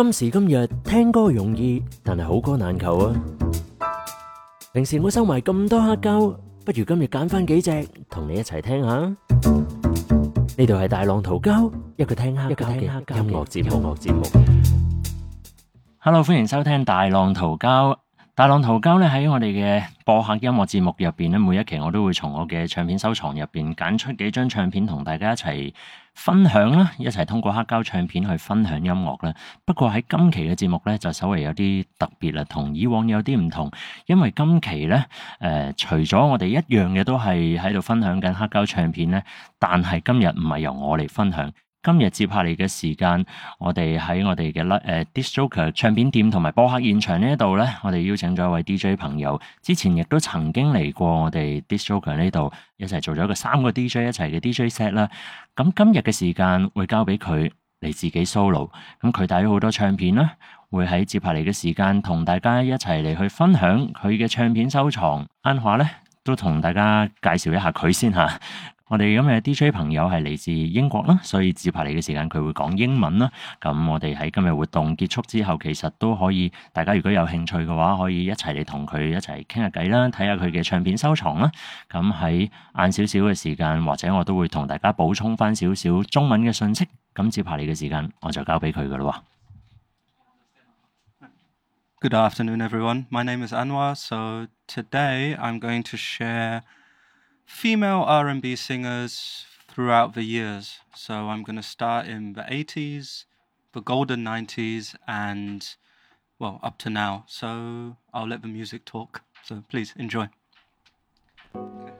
今時今日聽歌容易，但係好歌難求啊！平時我收埋咁多黑膠，不如今日揀翻幾隻同你一齊聽下。呢度係大浪淘膠，一個聽黑膠嘅音樂節目。節目。Hello，歡迎收聽大浪淘膠。大浪淘膠咧喺我哋嘅播客音樂節目入邊咧，每一期我都會從我嘅唱片收藏入邊揀出幾張唱片同大家一齊 分享啦，一齊通過黑膠唱片去分享音樂啦。不過喺今期嘅節目咧就稍微有啲特別啦，同以往有啲唔同，因為今期咧誒、呃，除咗我哋一樣嘅都係喺度分享緊黑膠唱片咧，但係今日唔係由我嚟分享。 今日接下嚟嘅時間，我哋喺我哋嘅誒 Disc Joker 唱片店同埋播客現場呢一度咧，我哋邀請咗一位 DJ 朋友，之前亦都曾經嚟過我哋 Disc Joker 呢度一齊做咗一個三個 DJ 一齊嘅 DJ set 啦。咁今日嘅時間會交俾佢嚟自己 solo，咁佢帶咗好多唱片啦，會喺接下嚟嘅時間同大家一齊嚟去分享佢嘅唱片收藏。啱話咧，都同大家介紹一下佢先吓。 我哋今日 DJ 朋友係嚟自英國啦，所以接下嚟嘅時間佢會講英文啦。咁我哋喺今日活動結束之後，其實都可以，大家如果有興趣嘅話，可以一齊嚟同佢一齊傾下偈啦，睇下佢嘅唱片收藏啦。咁喺晏少少嘅時間，或者我都會同大家補充翻少少中文嘅信息。咁接下嚟嘅時間，我就交俾佢噶啦。Good afternoon, everyone. My name is Anwar. So today I'm going to share female R&B singers throughout the years. So I'm going to start in the 80s, the golden 90s, and well, up to now. So I'll let the music talk. So please enjoy. Here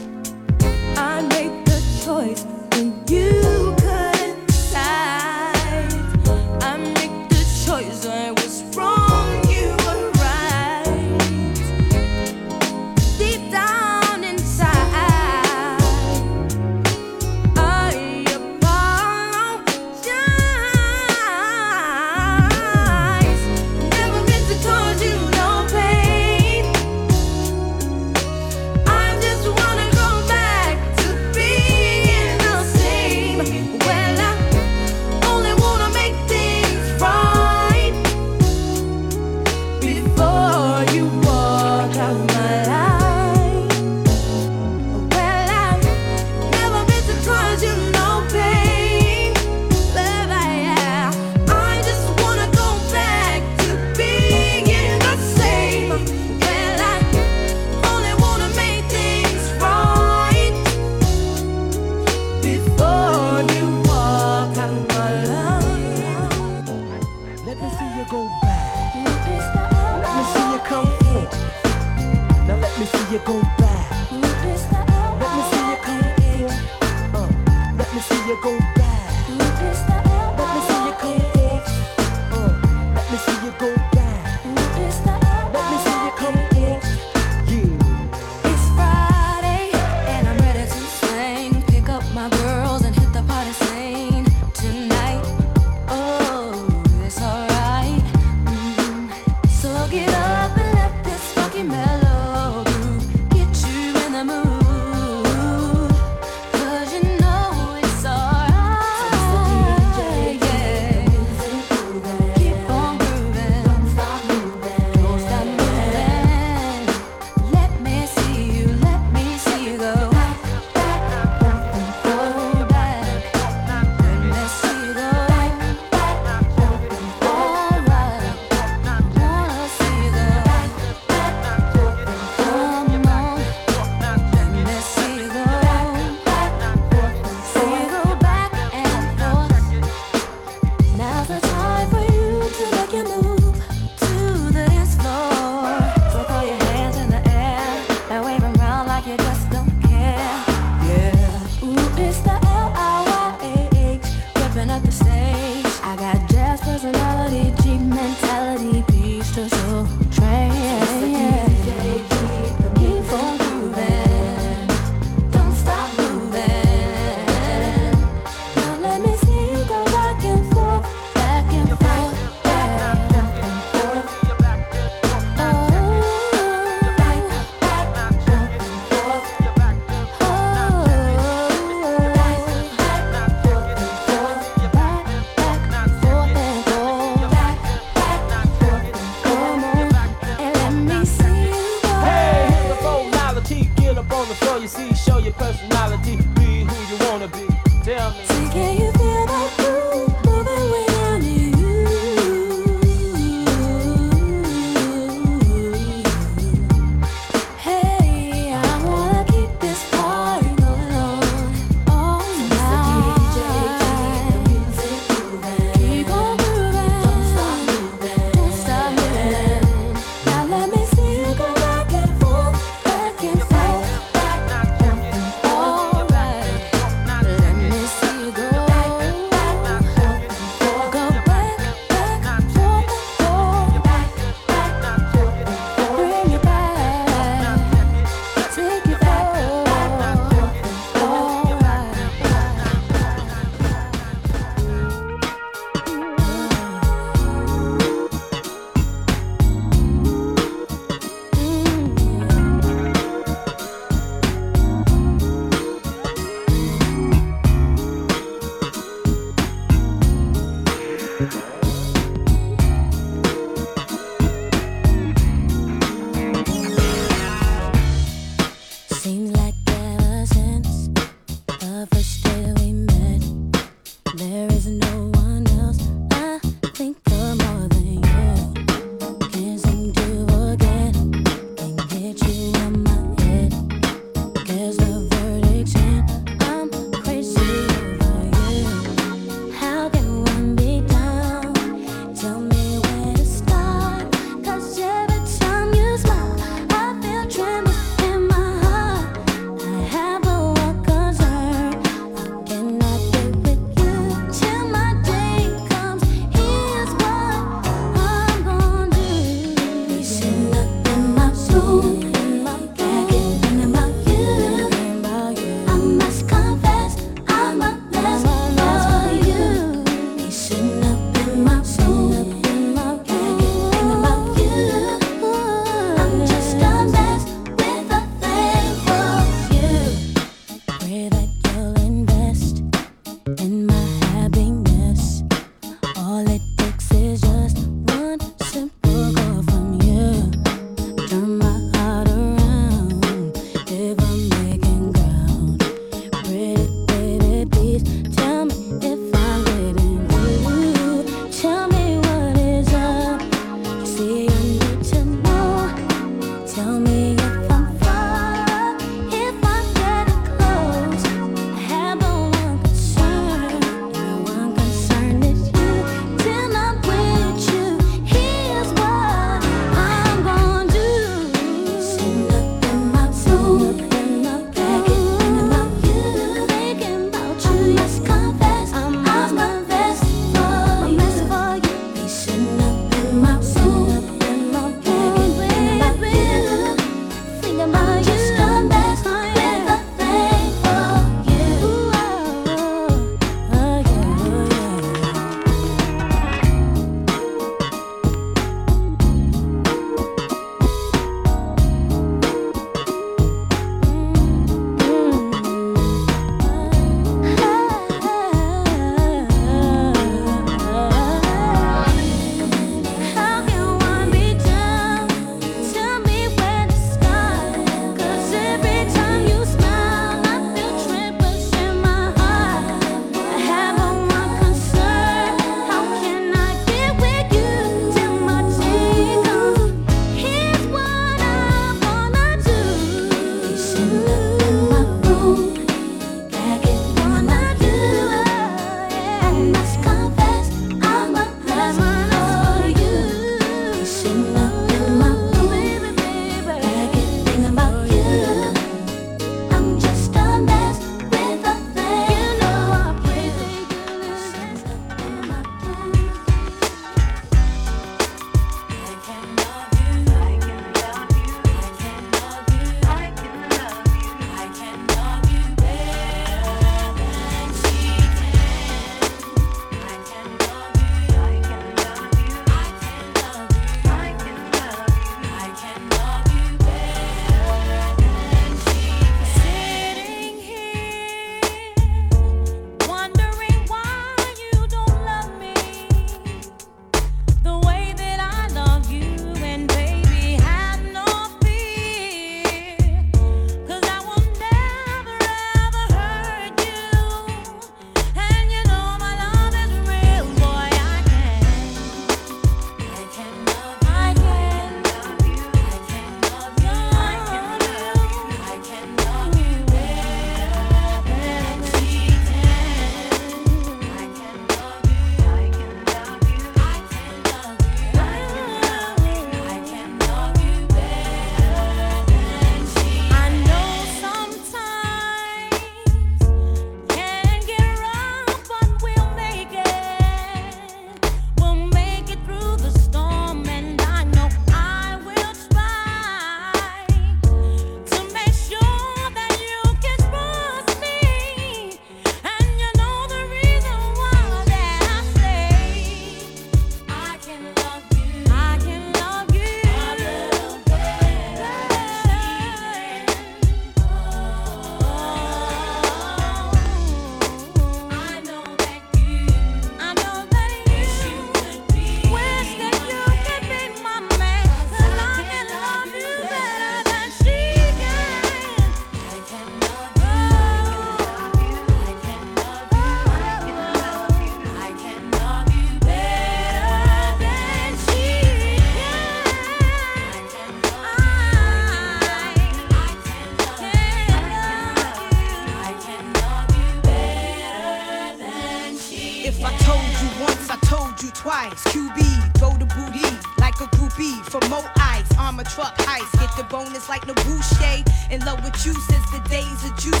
I told you once, I told you twice. QB, go to booty like a groupie. For more eyes, armor truck heist. Get the bonus like Nabuche. In love with you since the days of Juice.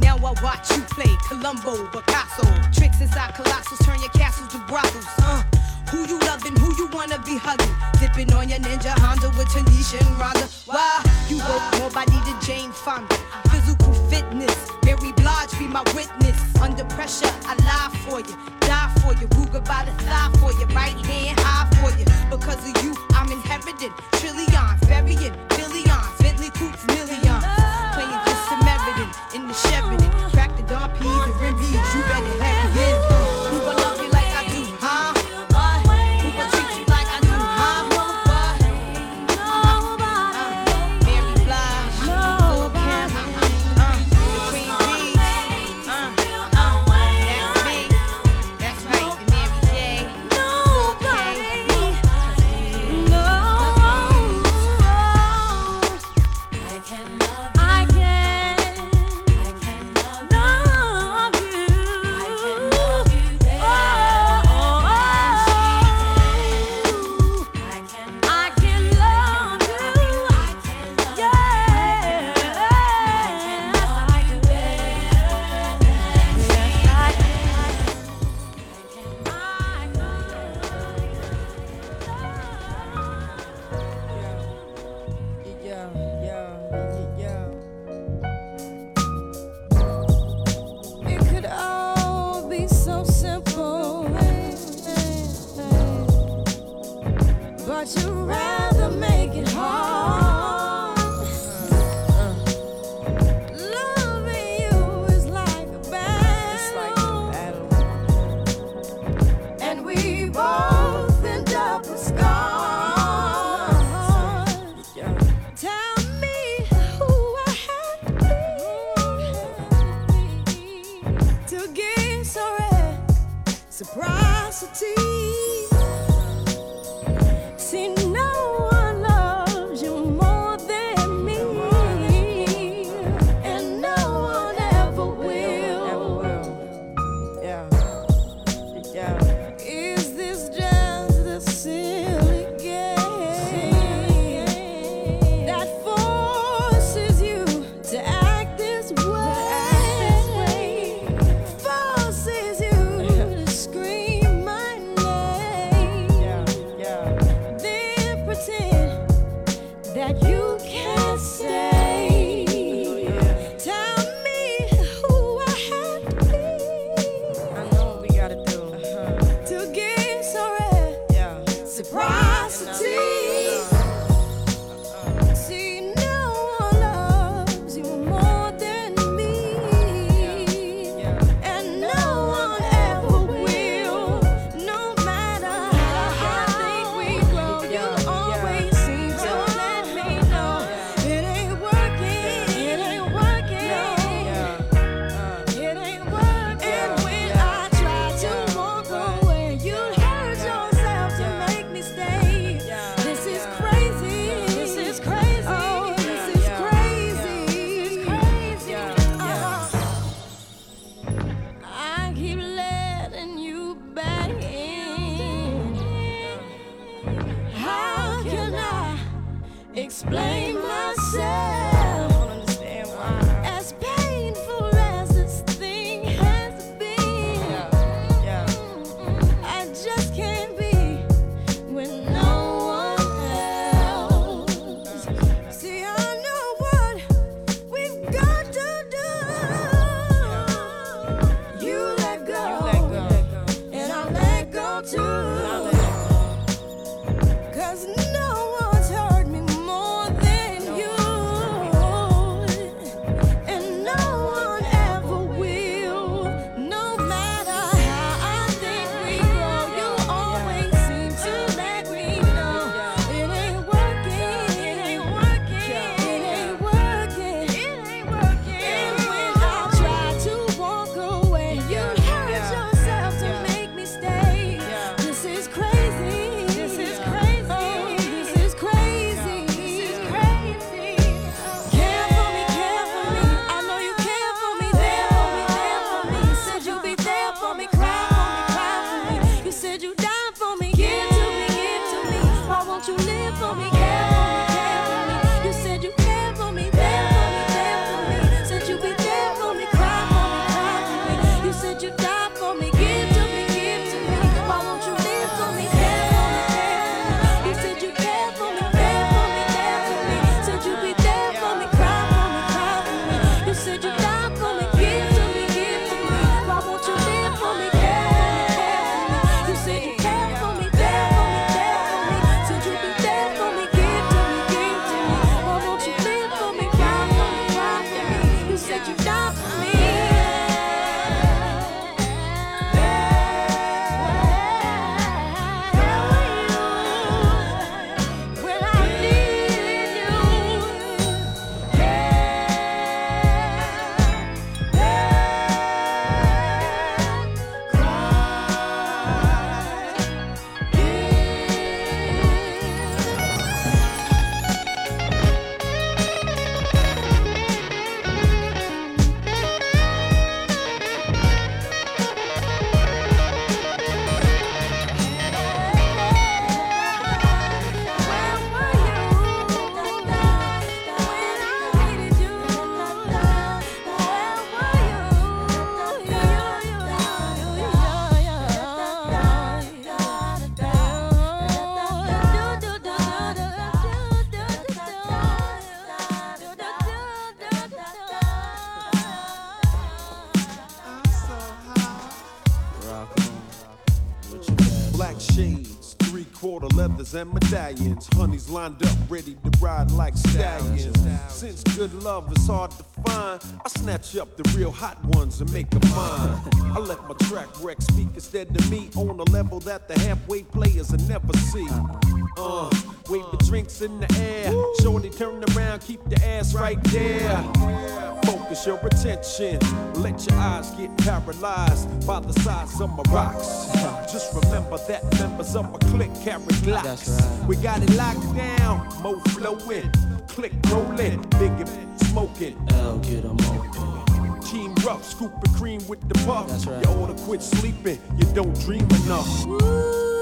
Now I watch you play Columbo, Picasso. Tricks inside colossals, turn your castles to brothels. Uh. Who you loving, who you wanna be hugging? Dipping on your ninja Honda with Tanisha and Rhonda. Why you woke nobody to Jane Fonda? Physical fitness, Mary bitch, be my witness. Under pressure, I lie for you, die for you. Ruger by the thigh for you, right hand high for you. Because of you, I'm inheriting trillions, burying billions, Bentley coops millions. Playing just Samaritan in the Chevy. to ride. and medallions. Honeys lined up, ready to ride like stallions. Since good love is hard to find, I snatch up the real hot ones and make a mine. I let my track wreck speak instead to me on a level that the halfway players will never see. Uh, wave the drinks in the air. Shorty turn around, keep the ass right there focus your attention. Let your eyes get paralyzed by the size of my rocks. Just remember that members of my clique carry glocks. Right. We got it locked down, mo flowing, click rolling, big smoking. L get them open. Team rough, scoop the cream with the puff. Right. You oughta quit sleeping, you don't dream enough. Woo.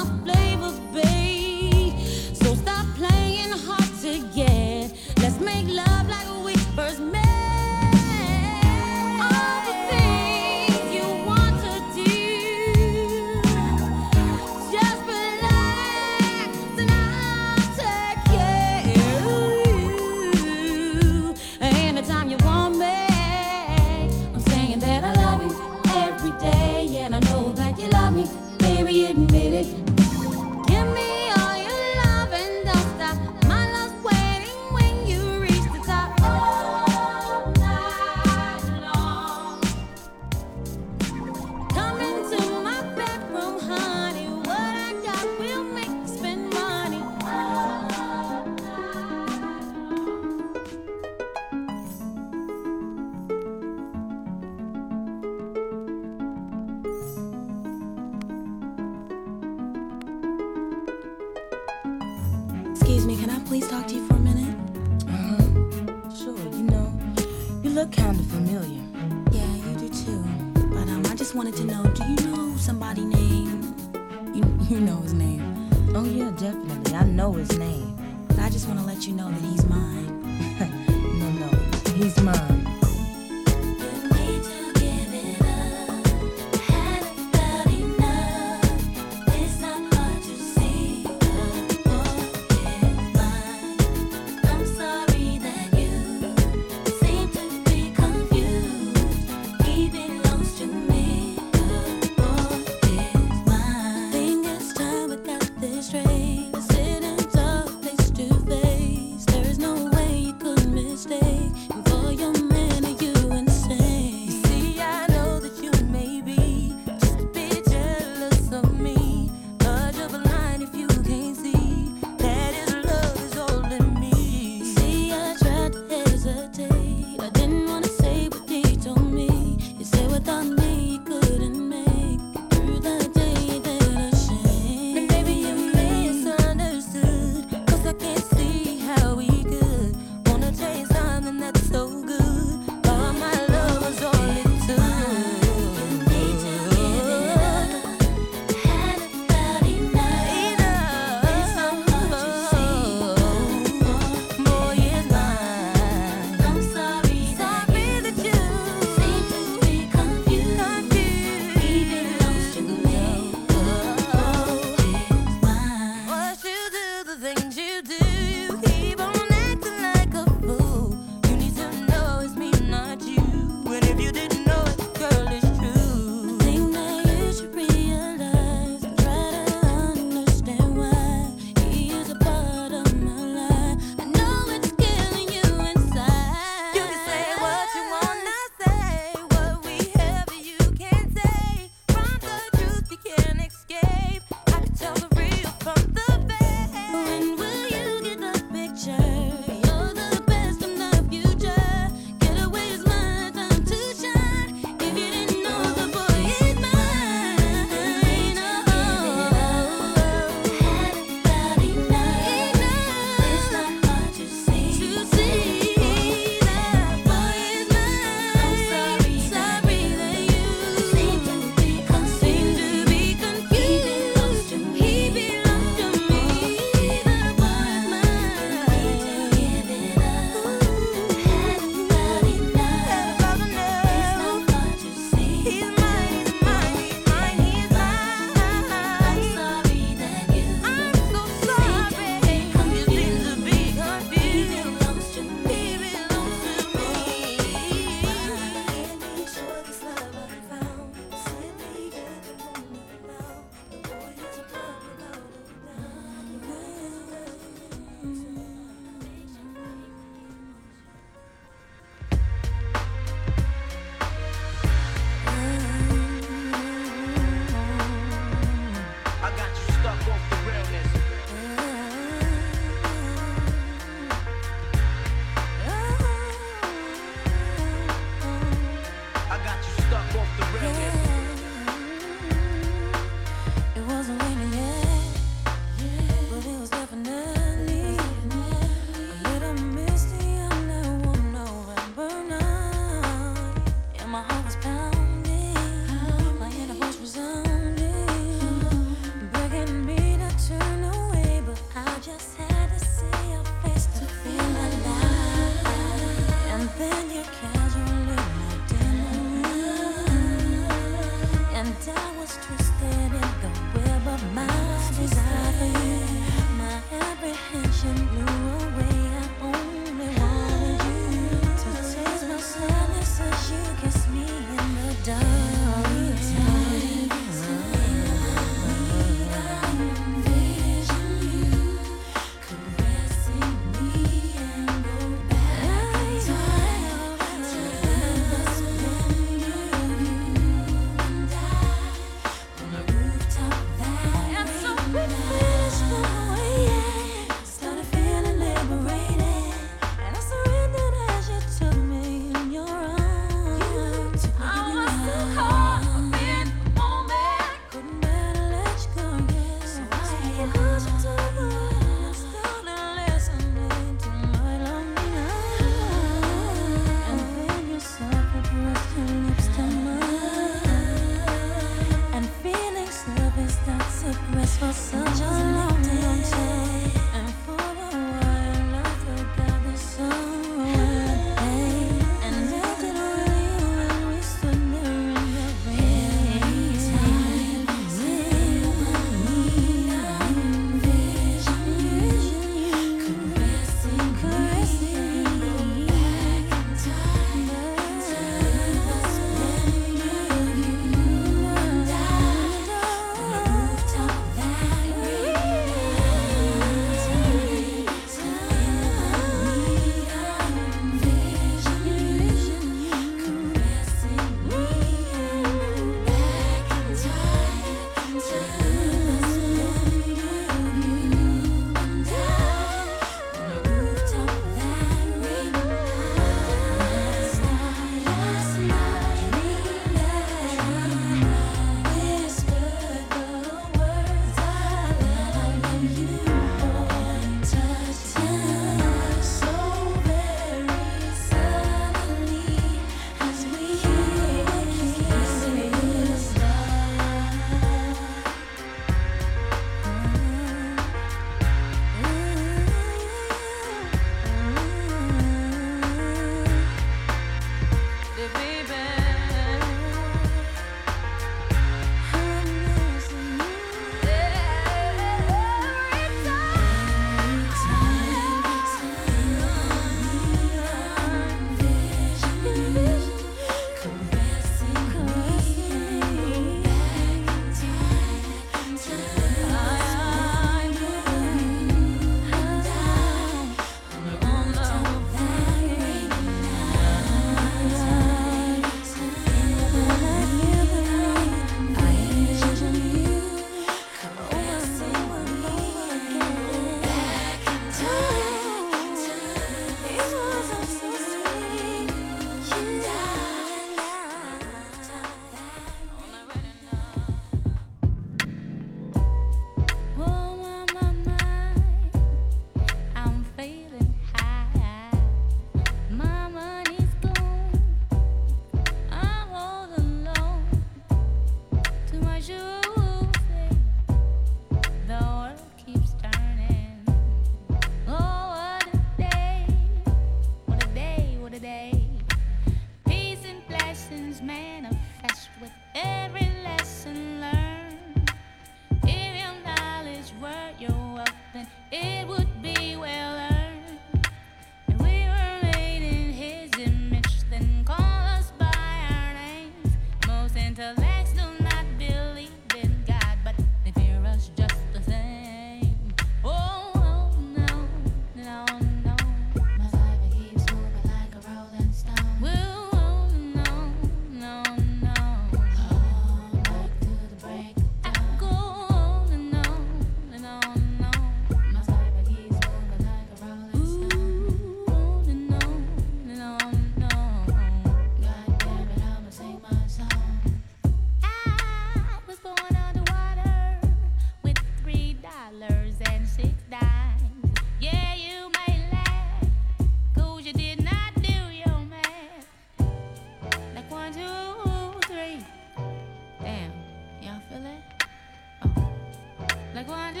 like one, two,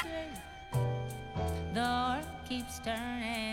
three. The earth keeps turning.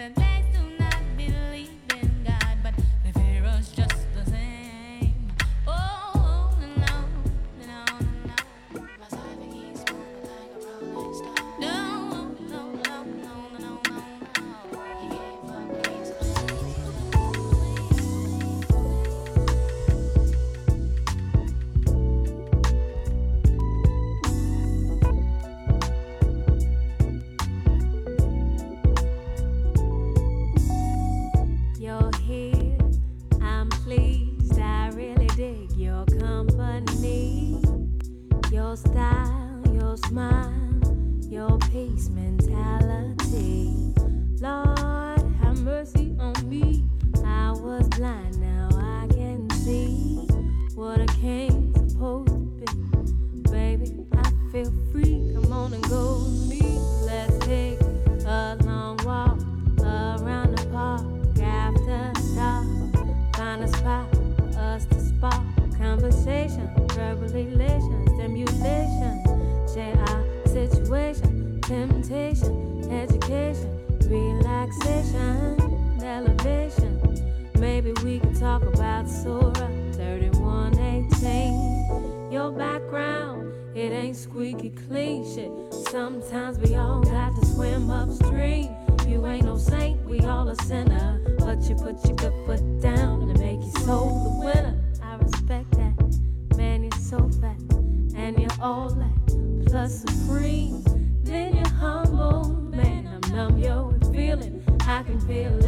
Most intellects feel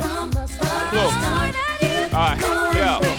Okay.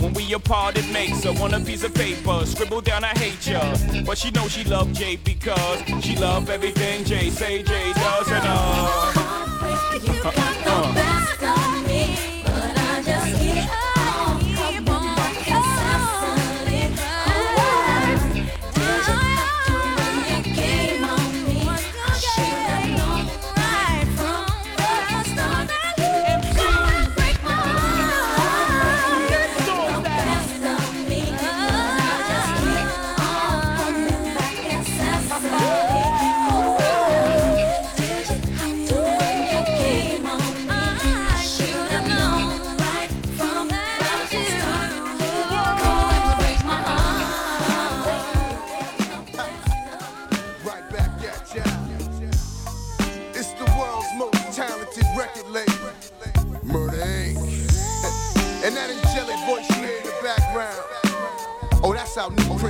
When we apart, it makes her want a piece of paper. Scribble down, I hate ya. But she know she love Jay because she love everything Jay say Jay does and uh.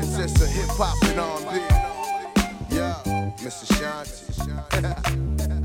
Princess of a hip hop and R&B. Yeah, Miss Ashanti.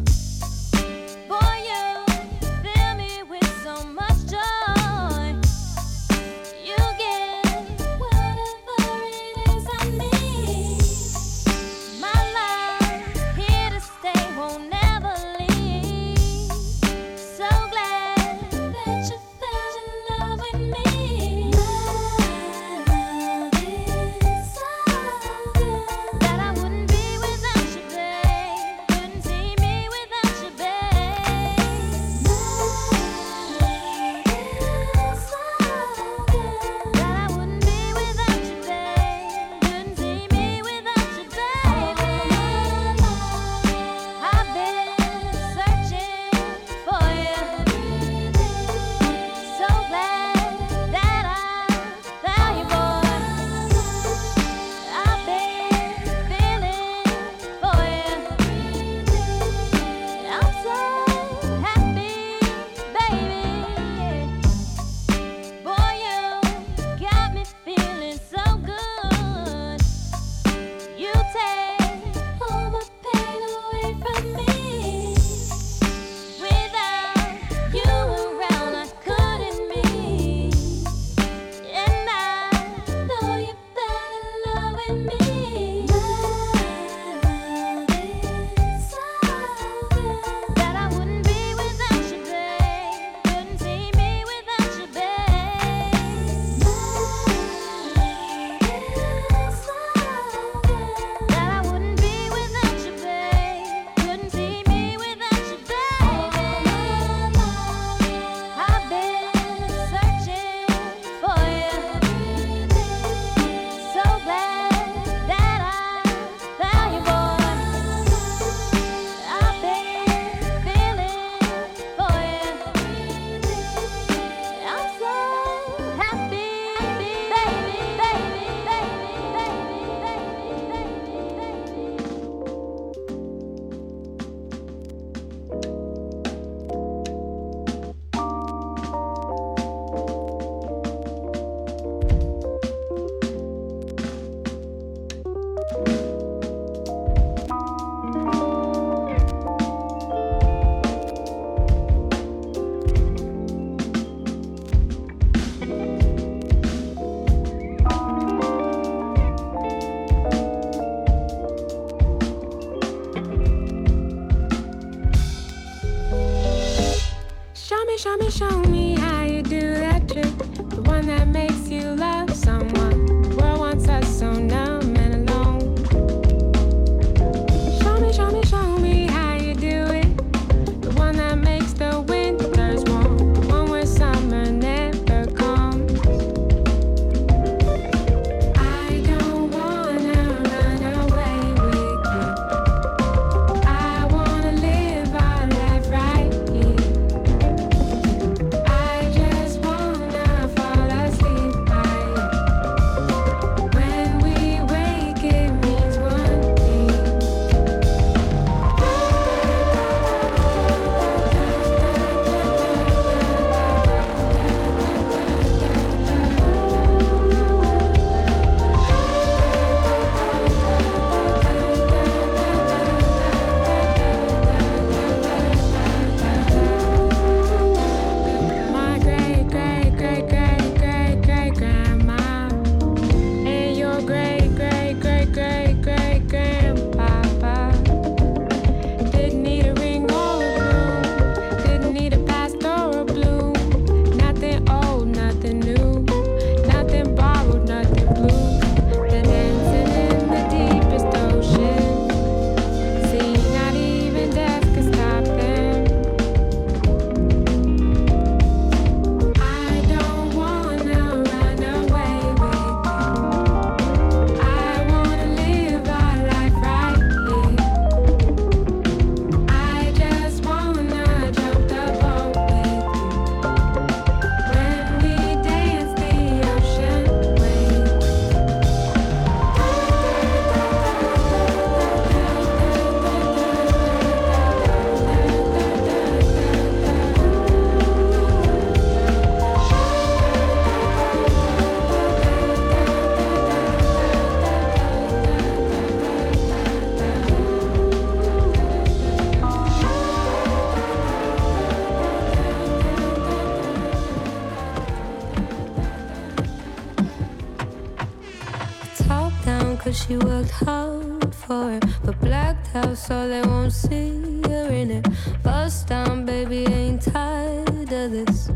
cause she worked hard for it. But blacked out so they won't see her in it. Bust down baby ain't tired of this.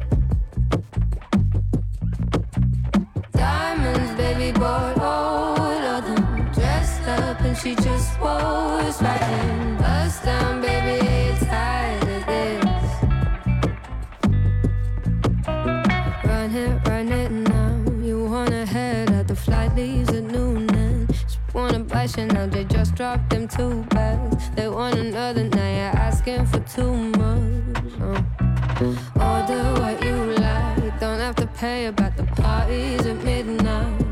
Diamonds baby bought all of them. Dressed up and she just was right in. Bust down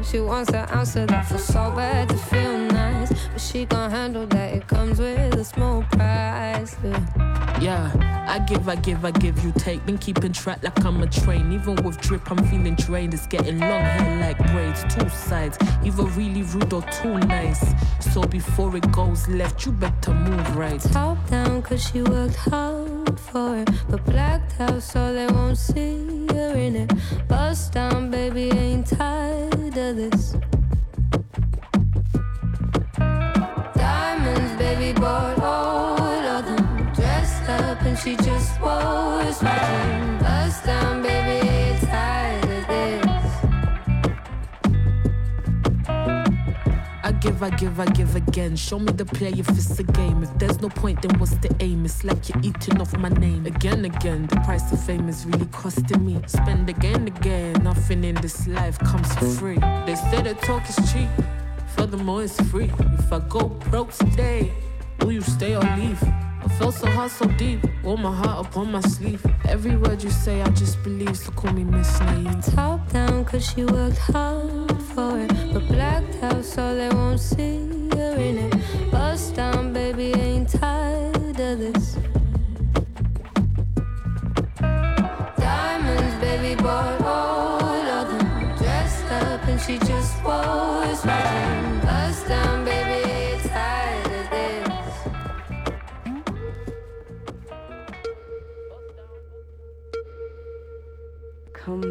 She wants an answer that. Feels so bad to feel nice, but she gon' handle that. It comes with a small price. Yeah. Yeah, I give, I give, I give, you take. Been keeping track like I'm a train. Even with drip, I'm feeling drained. It's getting long hair like braids, two sides. Either really rude or too nice. So before it goes left, you better move right. Top down cause she worked hard for it But blacked out so they won't see her in it Bust down baby ain't tired of this she just was right Bust down baby tired of this I give, I give, I give again. Show me the play if it's a game. If there's no point, then what's the aim? It's like you're eating off my name. Again, again, the price of fame is really costing me. Spend again, again. Nothing in this life comes for free. They say the talk is cheap. Furthermore, it's free. If I go broke today, will you stay or leave? I felt so hard, so deep. Wore my heart upon my sleeve. Every word you say, I just believe. So call me Miss Naive. Top down cause she worked hard for it But blacked out so they won't see her in it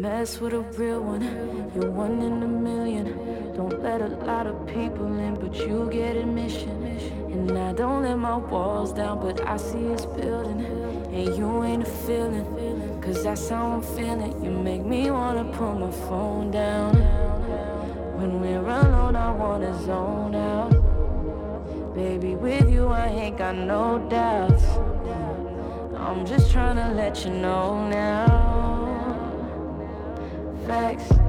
mess with a real one, you're one in a million. Don't let a lot of people in, but you get admission. And I don't let my walls down, but I see it's building. And you ain't a feeling, cause that's how I'm feeling. You make me wanna put my phone down. When we're alone, I wanna zone out. Baby, with you, I ain't got no doubts. I'm just trying to let you know now. Facts.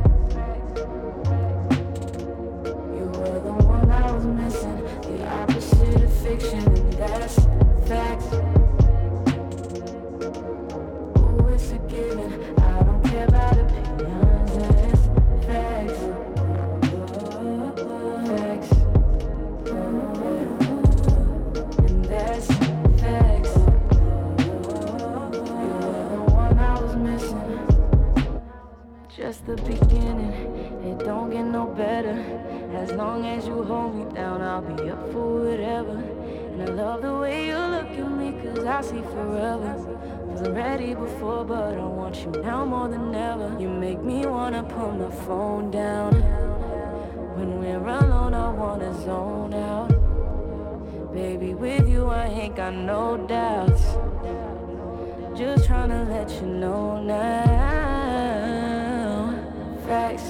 Phone down. When we're alone, I wanna zone out. Baby, with you, I ain't got no doubts. Just tryna let you know now. Facts.